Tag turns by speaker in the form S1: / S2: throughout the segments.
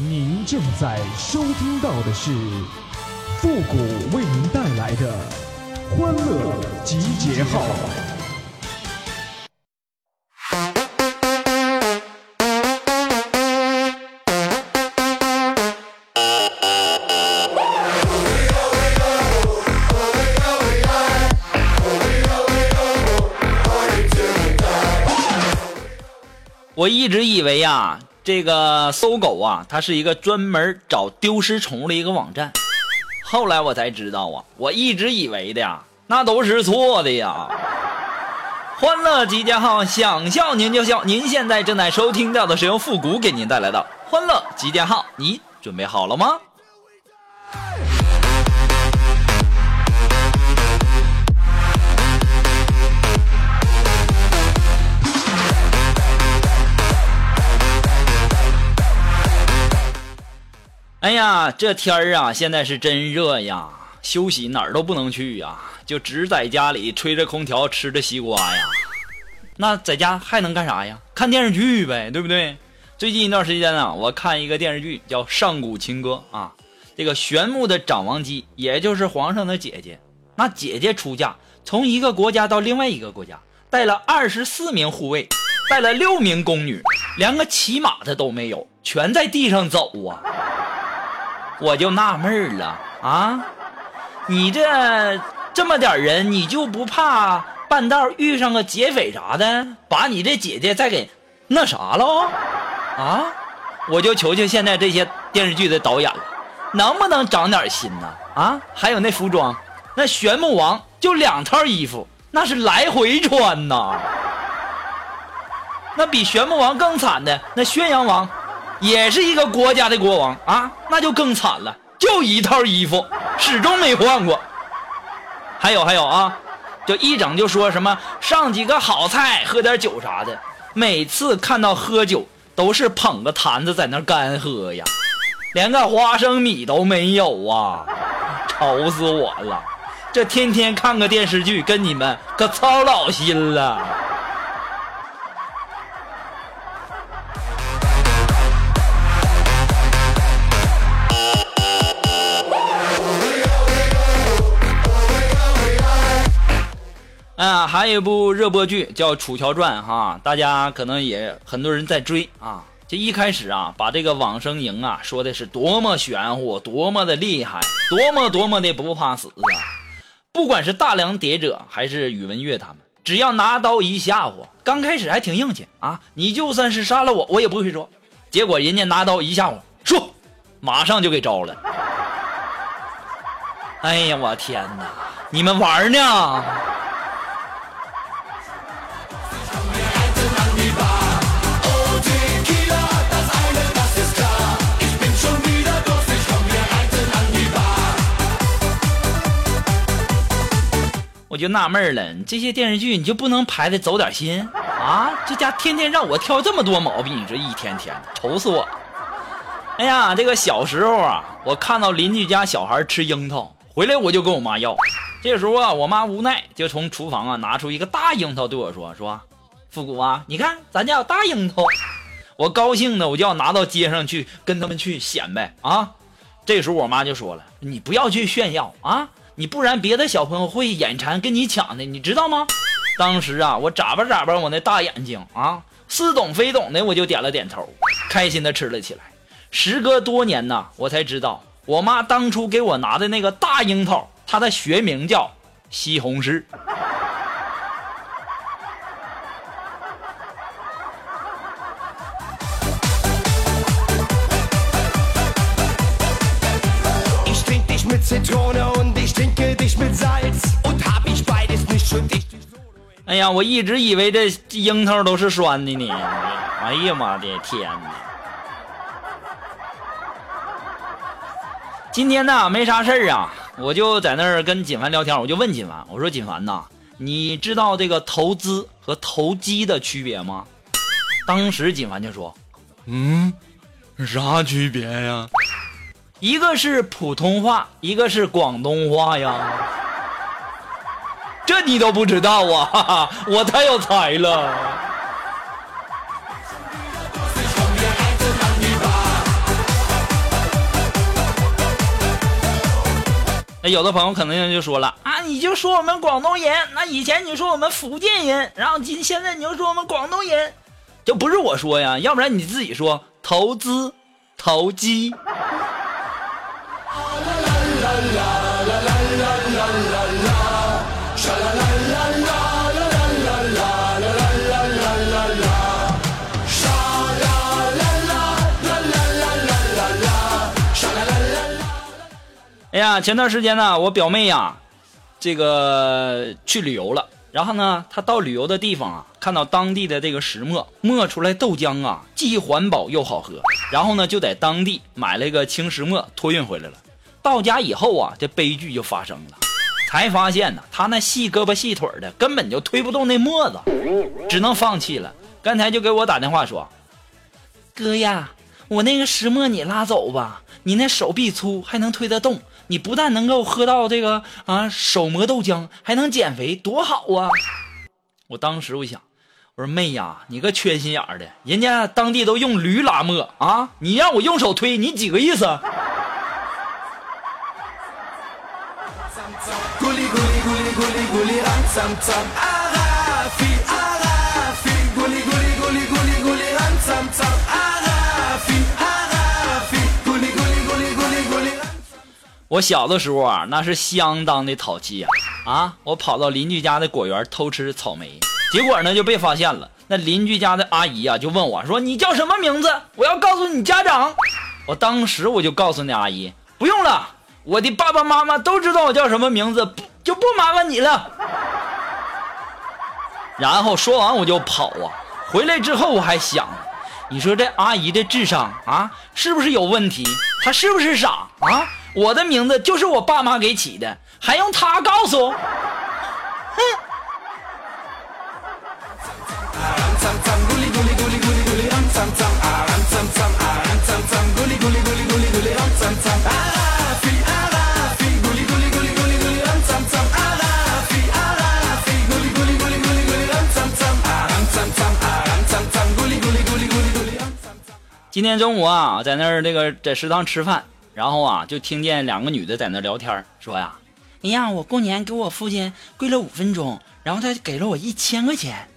S1: 您正在收听到的是复古为您带来的欢乐集结号。
S2: 我一直以为呀，这个搜狗啊，它是一个专门找丢失宠物的一个网站。后来我才知道啊，我一直以为的呀，那都是错的呀。欢乐集结号，想笑您就笑。您现在正在收听到的是由复古给您带来的欢乐集结号，你准备好了吗？哎呀，这天儿啊，现在是真热呀！休息哪儿都不能去呀，就只在家里吹着空调，吃着西瓜呀。那在家还能干啥呀？看电视剧呗，对不对？最近一段时间啊，我看一个电视剧叫《上古情歌》啊。这个玄牧的长王姬，也就是皇上的姐姐，那姐姐出嫁，从一个国家到另外一个国家，带了二十四名护卫，带了六名宫女，连个骑马的都没有，全在地上走啊。我就纳闷了啊，你这这么点人，你就不怕半道遇上个劫匪啥的，把你这姐姐再给那啥了啊？我就求求现在这些电视剧的导演了，能不能长点心呢？啊，还有那服装，那玄牧王就两套衣服，那是来回穿呐。那比玄牧王更惨的那宣阳王。也是一个国家的国王啊，那就更惨了，就一套衣服，始终没换过。还有还有啊，就一整就说什么上几个好菜，喝点酒啥的。每次看到喝酒，都是捧个坛子在那干喝呀，连个花生米都没有啊，愁死我了。这天天看个电视剧，跟你们可操老心了。啊，还有一部热播剧叫《楚乔传》哈，大家可能也很多人在追啊。这一开始啊，把这个往生营啊说的是多么玄乎，多么的厉害，多么多么的不怕死啊！不管是大梁谍者还是宇文玥他们，只要拿刀一吓唬，刚开始还挺硬气啊，你就算是杀了我，我也不会说。结果人家拿刀一吓唬，说，马上就给招了。哎呀，我天哪，你们玩呢？就纳闷了，这些电视剧你就不能拍的走点心啊？这家天天让我挑这么多毛病，你说一天天的愁死我。哎呀，这个小时候啊，我看到邻居家小孩吃樱桃，回来我就跟我妈要。这时候啊，我妈无奈就从厨房啊拿出一个大樱桃对我说：“说，复古啊，你看咱家有大樱桃。”我高兴的我就要拿到街上去跟他们去显摆啊。这时候我妈就说了：“你不要去炫耀啊。”你不然别的小朋友会眼馋跟你抢的，你知道吗？当时啊，我眨巴眨巴我那大眼睛啊，似懂非懂的，我就点了点头，开心的吃了起来。时隔多年呢，我才知道我妈当初给我拿的那个大樱桃，它的学名叫西红柿。哎呀，我一直以为这樱桃都是酸的呢。哎呀妈的天哪！今天呢没啥事儿啊，我就在那儿跟锦凡聊天，我就问锦凡，我说锦凡呐，你知道这个投资和投机的区别吗？当时锦凡就说，
S3: 嗯，啥区别呀？
S2: 一个是普通话一个是广东话呀。这你都不知道啊 我太有才了。那有的朋友可能就说了啊你就说我们广东人那以前你说我们福建人然后今现在你又说我们广东人这不是我说呀要不然你自己说投资投机。哎呀，前段时间呢，我表妹呀，这个去旅游了。然后呢，她到旅游的地方啊，看到当地的这个石磨磨出来豆浆啊，既环保又好喝。然后呢，就在当地买了一个青石磨托运回来了。到家以后啊，这悲剧就发生了，才发现呢，他那细胳膊细腿的，根本就推不动那磨子，只能放弃了。刚才就给我打电话说：“哥呀，我那个石磨你拉走吧，你那手臂粗，还能推得动。”你不但能够喝到这个啊手磨豆浆，还能减肥，多好啊！我当时我想，我说妹呀，你个缺心眼的，人家当地都用驴拉磨啊，你让我用手推，你几个意思？我小的时候啊，那是相当的淘气呀！啊，我跑到邻居家的果园偷吃草莓，结果呢就被发现了。那邻居家的阿姨啊就问我说：“你叫什么名字？我要告诉你家长。”我当时我就告诉那阿姨：“不用了，我的爸爸妈妈都知道我叫什么名字，就不麻烦你了。”然后说完我就跑啊！回来之后我还想，你说这阿姨的智商啊是不是有问题？她是不是傻啊？我的名字就是我爸妈给起的，还用他告诉？哼！今天中午啊，在那儿这个在食堂吃饭。然后啊，就听见两个女的在那聊天，说呀：“哎呀，我过年给我父亲跪了五分钟，然后他给了我一千块钱。”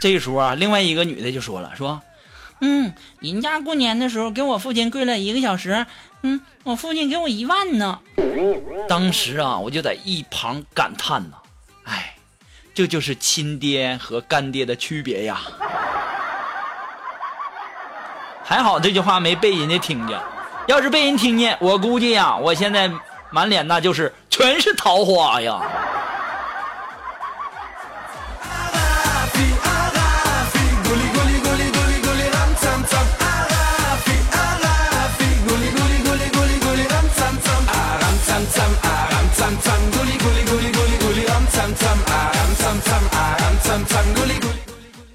S2: 这时候啊，另外一个女的就说了：“说，嗯，人家过年的时候给我父亲跪了一个小时，嗯，我父亲给我一万呢。”当时啊，我就在一旁感叹呐：“哎，这就是亲爹和干爹的区别呀！”还好这句话没被人家听见。要是被人听见，我估计呀，我现在满脸那就是全是桃花呀。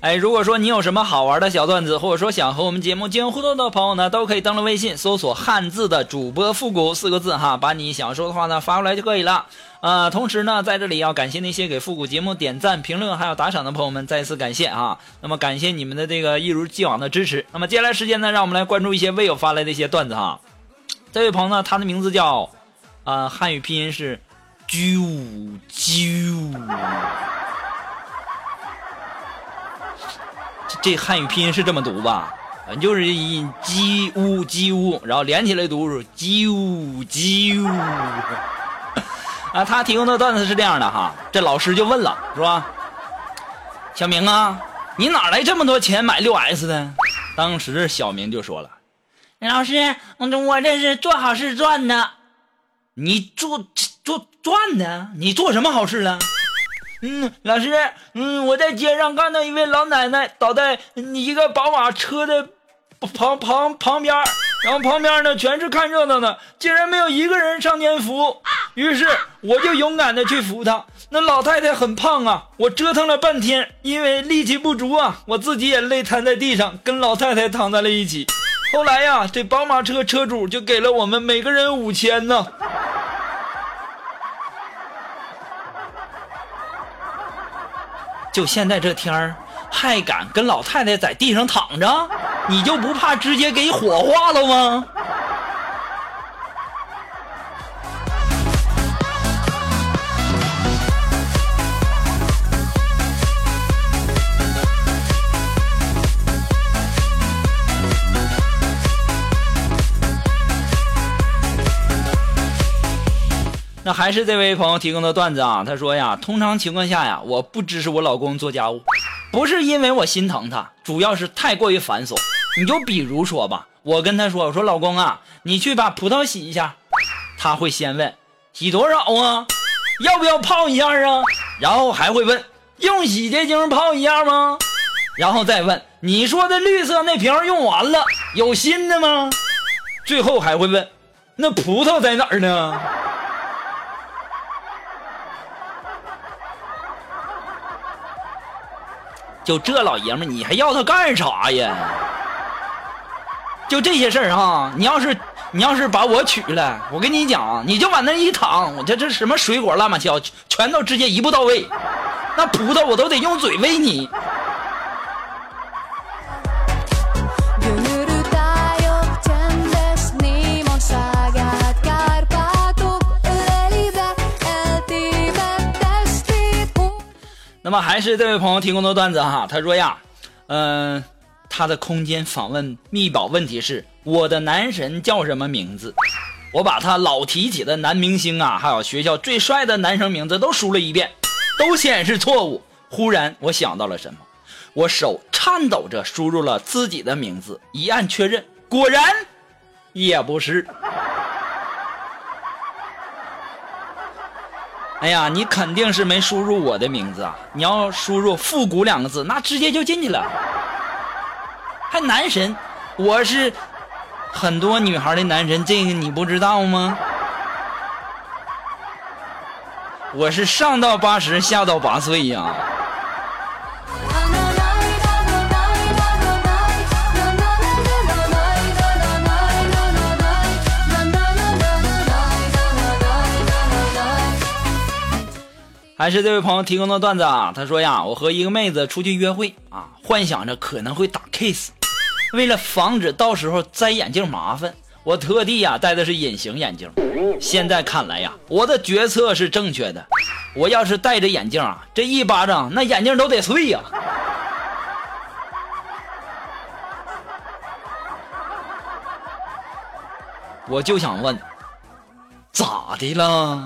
S2: 哎，如果说你有什么好玩的小段子，或者说想和我们节目进行互动的朋友呢，都可以登录微信搜索“汉字的主播复古”四个字哈，把你想说的话呢发过来就可以了。呃，同时呢，在这里要感谢那些给复古节目点赞、评论还有打赏的朋友们，再次感谢啊。那么感谢你们的这个一如既往的支持。那么接下来时间呢，让我们来关注一些微友发来的一些段子哈。这位朋友呢，他的名字叫，呃，汉语拼音是啾啾。这汉语拼音是这么读吧？正就是音鸡呜鸡呜，然后连起来读是鸡呜鸡呜。啊，他提供的段子是这样的哈，这老师就问了，是吧？小明啊，你哪来这么多钱买六 S 的？当时小明就说了：“老师，我这是做好事赚的。你做做赚的？你做什么好事了？”嗯，老师，嗯，我在街上看到一位老奶奶倒在一个宝马车的旁旁旁边，然后旁边呢全是看热闹的，竟然没有一个人上前扶。于是我就勇敢的去扶她。那老太太很胖啊，我折腾了半天，因为力气不足啊，我自己也累瘫在地上，跟老太太躺在了一起。后来呀，这宝马车车主就给了我们每个人五千呢。就现在这天儿，还敢跟老太太在地上躺着？你就不怕直接给火化了吗？那还是这位朋友提供的段子啊，他说呀，通常情况下呀，我不支持我老公做家务，不是因为我心疼他，主要是太过于繁琐。你就比如说吧，我跟他说，我说老公啊，你去把葡萄洗一下，他会先问洗多少啊，要不要泡一下啊，然后还会问用洗洁精泡一下吗？然后再问你说的绿色那瓶用完了，有新的吗？最后还会问那葡萄在哪儿呢？就这老爷们，你还要他干啥呀？就这些事儿哈，你要是你要是把我娶了，我跟你讲，你就往那一躺，我这这什么水果烂八糟，全都直接一步到位。那葡萄我都得用嘴喂你。那么还是这位朋友提供的段子哈，他说呀，嗯，他的空间访问密保问题是我的男神叫什么名字？我把他老提起的男明星啊，还有学校最帅的男生名字都输了一遍，都显示错误。忽然我想到了什么，我手颤抖着输入了自己的名字，一按确认，果然也不是。哎呀，你肯定是没输入我的名字啊！你要输入“复古”两个字，那直接就进去了。还男神，我是很多女孩的男神，这个你不知道吗？我是上到八十，下到八岁呀。还是这位朋友提供的段子啊，他说呀，我和一个妹子出去约会啊，幻想着可能会打 kiss，为了防止到时候摘眼镜麻烦，我特地呀戴的是隐形眼镜。现在看来呀，我的决策是正确的。我要是戴着眼镜啊，这一巴掌那眼镜都得碎呀。我就想问，咋的了？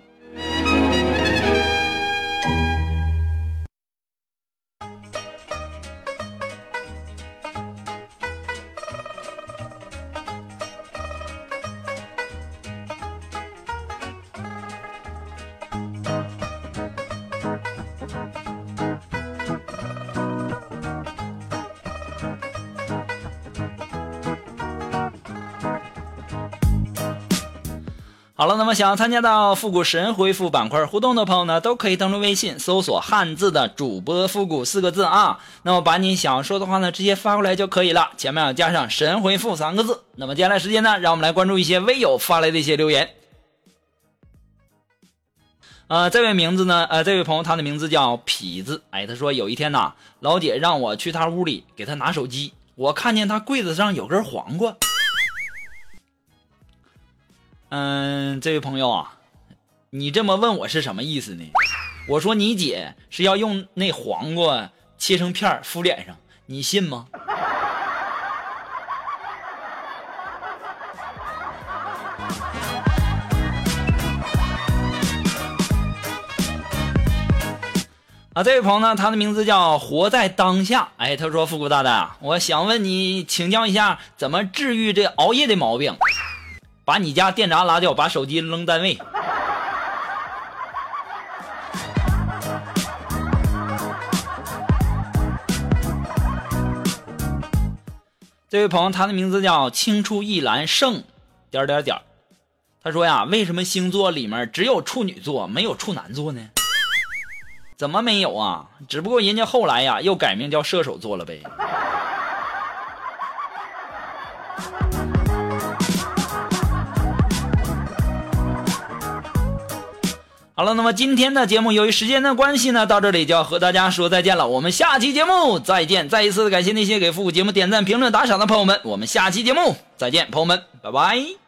S2: 好了，那么想要参加到复古神回复板块互动的朋友呢，都可以登录微信搜索汉字的主播复古四个字啊。那么把你想说的话呢，直接发过来就可以了，前面要加上神回复三个字。那么接下来时间呢，让我们来关注一些微友发来的一些留言。呃，这位名字呢，呃，这位朋友他的名字叫痞子，哎，他说有一天呐，老姐让我去他屋里给他拿手机，我看见他柜子上有根黄瓜。嗯，这位朋友啊，你这么问我是什么意思呢？我说你姐是要用那黄瓜切成片敷脸上，你信吗？啊，这位朋友呢，他的名字叫活在当下。哎，他说：“复古大大，我想问你，请教一下，怎么治愈这熬夜的毛病？”把你家电闸拉掉，把手机扔单位。这位朋友，他的名字叫青出一蓝胜点点点。他说呀，为什么星座里面只有处女座，没有处男座呢？怎么没有啊？只不过人家后来呀，又改名叫射手座了呗。好了，那么今天的节目由于时间的关系呢，到这里就要和大家说再见了。我们下期节目再见！再一次的感谢那些给复古节目点赞、评论、打赏的朋友们。我们下期节目再见，朋友们，拜拜。